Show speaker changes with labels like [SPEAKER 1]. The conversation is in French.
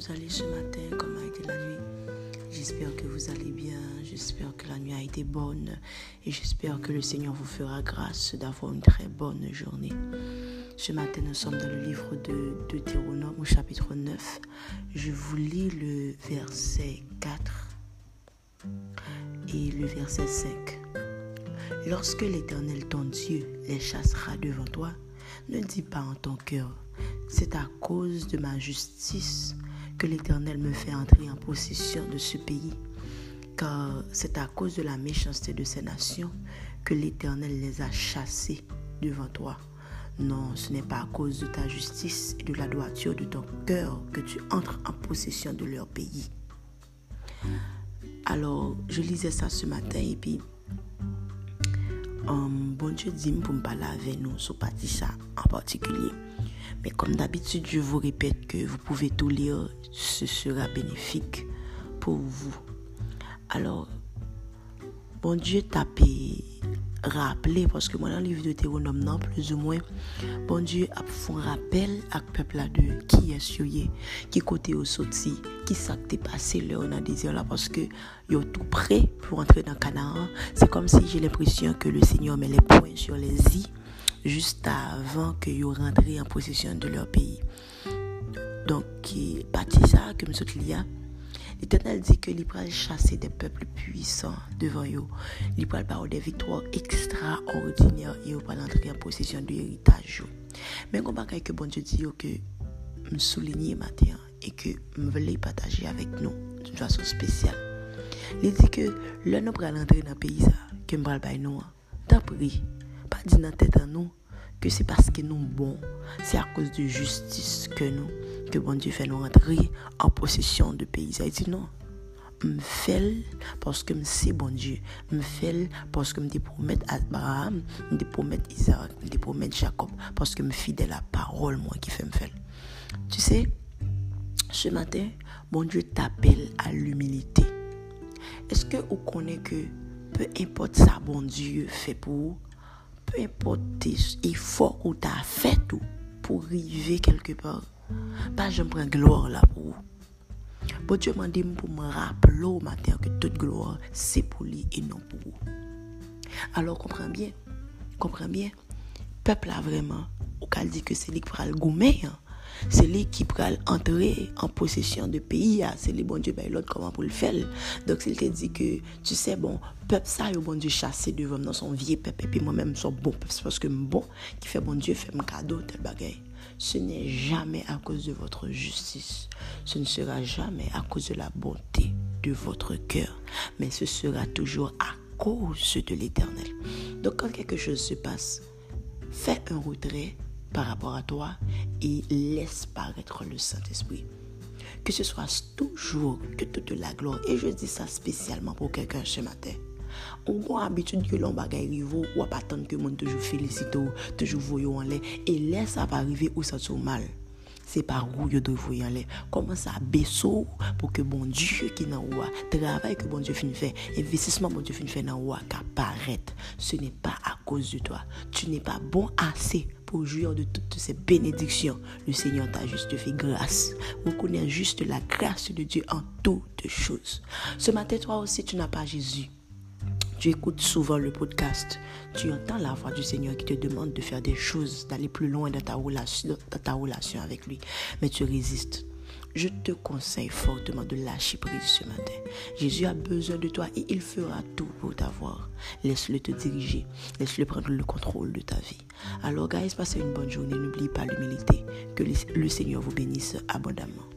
[SPEAKER 1] vous allez ce matin? Comment a été la nuit? J'espère que vous allez bien. J'espère que la nuit a été bonne. Et j'espère que le Seigneur vous fera grâce d'avoir une très bonne journée. Ce matin, nous sommes dans le livre de Deutéronome au chapitre 9. Je vous lis le verset 4 et le verset 5. Lorsque l'Éternel ton Dieu les chassera devant toi, ne dis pas en ton cœur, c'est à cause de ma justice que l'Éternel me fait entrer en possession de ce pays, car c'est à cause de la méchanceté de ces nations que l'Éternel les a chassés devant toi. Non, ce n'est pas à cause de ta justice et de la droiture de ton cœur que tu entres en possession de leur pays. Alors, je lisais ça ce matin et puis, um, bon Dieu dit pour me parler avec nous sur ça en particulier. Mais comme d'habitude, je vous répète que vous pouvez tout lire, ce sera bénéfique pour vous. Alors, bon Dieu tapé rappeler, parce que moi dans le livre de Théronome, non, plus ou moins, bon Dieu a fait un rappel à peuple là de qui est souillé, qui côté au sorti, qui s'est passé là on a désir là, parce que est tout prêt pour entrer dans Canaan. C'est comme si j'ai l'impression que le Seigneur met les points sur les i juste avant que yo rentré en possession de leur pays. Donc, parti ça que M. Clia, l'Éternel dit que l'Ibral chasser des peuples puissants devant eux. L'Ibral parle des victoires extraordinaires et au pas entrer en possession de l'héritage. Mais on bagaille que bon Dieu dit que me souligner matin et que me voulait partager avec nous d'une façon spéciale. Il dit que l'on nous pral entrer dans le pays, que me pral bail nous, t'as pris pas dit dans tête à nous que c'est parce que nous bons, c'est à cause de justice que nous, que bon Dieu fait nous rentrer en possession de pays. Il dit non, me fait parce que c'est bon Dieu, me fait parce que me promet Abraham, me promet Isaac, me promet Jacob, parce que me fidèle à la parole moi qui fait me faire. Tu sais, ce matin, bon Dieu t'appelle à l'humilité. Est-ce que vous connaissez que peu importe ça bon Dieu fait pour vous, peu importe l'effort que tu as fait pour arriver quelque part, pas je prends gloire là pour vous. Bon Dieu m'a dit pour me rappeler au matin que toute gloire, c'est pour lui et non pour vous. Alors, comprends bien, comprends bien, peuple a vraiment, au cas dit que c'est lui qui prend le gourmet. C'est lui qui prend entrer en possession de pays, hein. c'est lui, bon Dieu, ben, l'autre comment pour le faire? Donc, s'il te dit que, tu sais, bon, peuple ça, bon Dieu chassé devant dans son vieux peuple, et puis moi-même, son bon peuple, c'est parce que bon, qui fait bon Dieu, fait mon cadeau, tel bagaille. Ce n'est jamais à cause de votre justice, ce ne sera jamais à cause de la bonté de votre cœur, mais ce sera toujours à cause de l'éternel. Donc, quand quelque chose se passe, fais un retrait par rapport à toi et laisse paraître le Saint-Esprit. Que ce soit toujours que toute la gloire, et je dis ça spécialement pour quelqu'un ce matin. On a l'habitude que l'on bagaille rive ou pas attendre que monde toujours félicite ou toujours voyou en l'air et laisse ça pas arriver ou ça mal. C'est par où vous devez aller? Commence à baisser pour que bon Dieu qui n'a pas travail que bon Dieu finit faire, investissement bon Dieu finit faire dans qu'apparaître. Ce n'est pas à cause de toi. Tu n'es pas bon assez pour jouir de toutes ces bénédictions. Le Seigneur t'a juste fait grâce. Reconnais juste la grâce de Dieu en toutes choses. Ce matin, toi aussi, tu n'as pas Jésus tu écoutes souvent le podcast, tu entends la voix du Seigneur qui te demande de faire des choses, d'aller plus loin dans ta relation, avec lui, mais tu résistes. Je te conseille fortement de lâcher prise ce matin. Jésus a besoin de toi et il fera tout pour t'avoir. Laisse-le te diriger. Laisse-le prendre le contrôle de ta vie. Alors, guys, passez une bonne journée. N'oublie pas l'humilité. Que le Seigneur vous bénisse abondamment.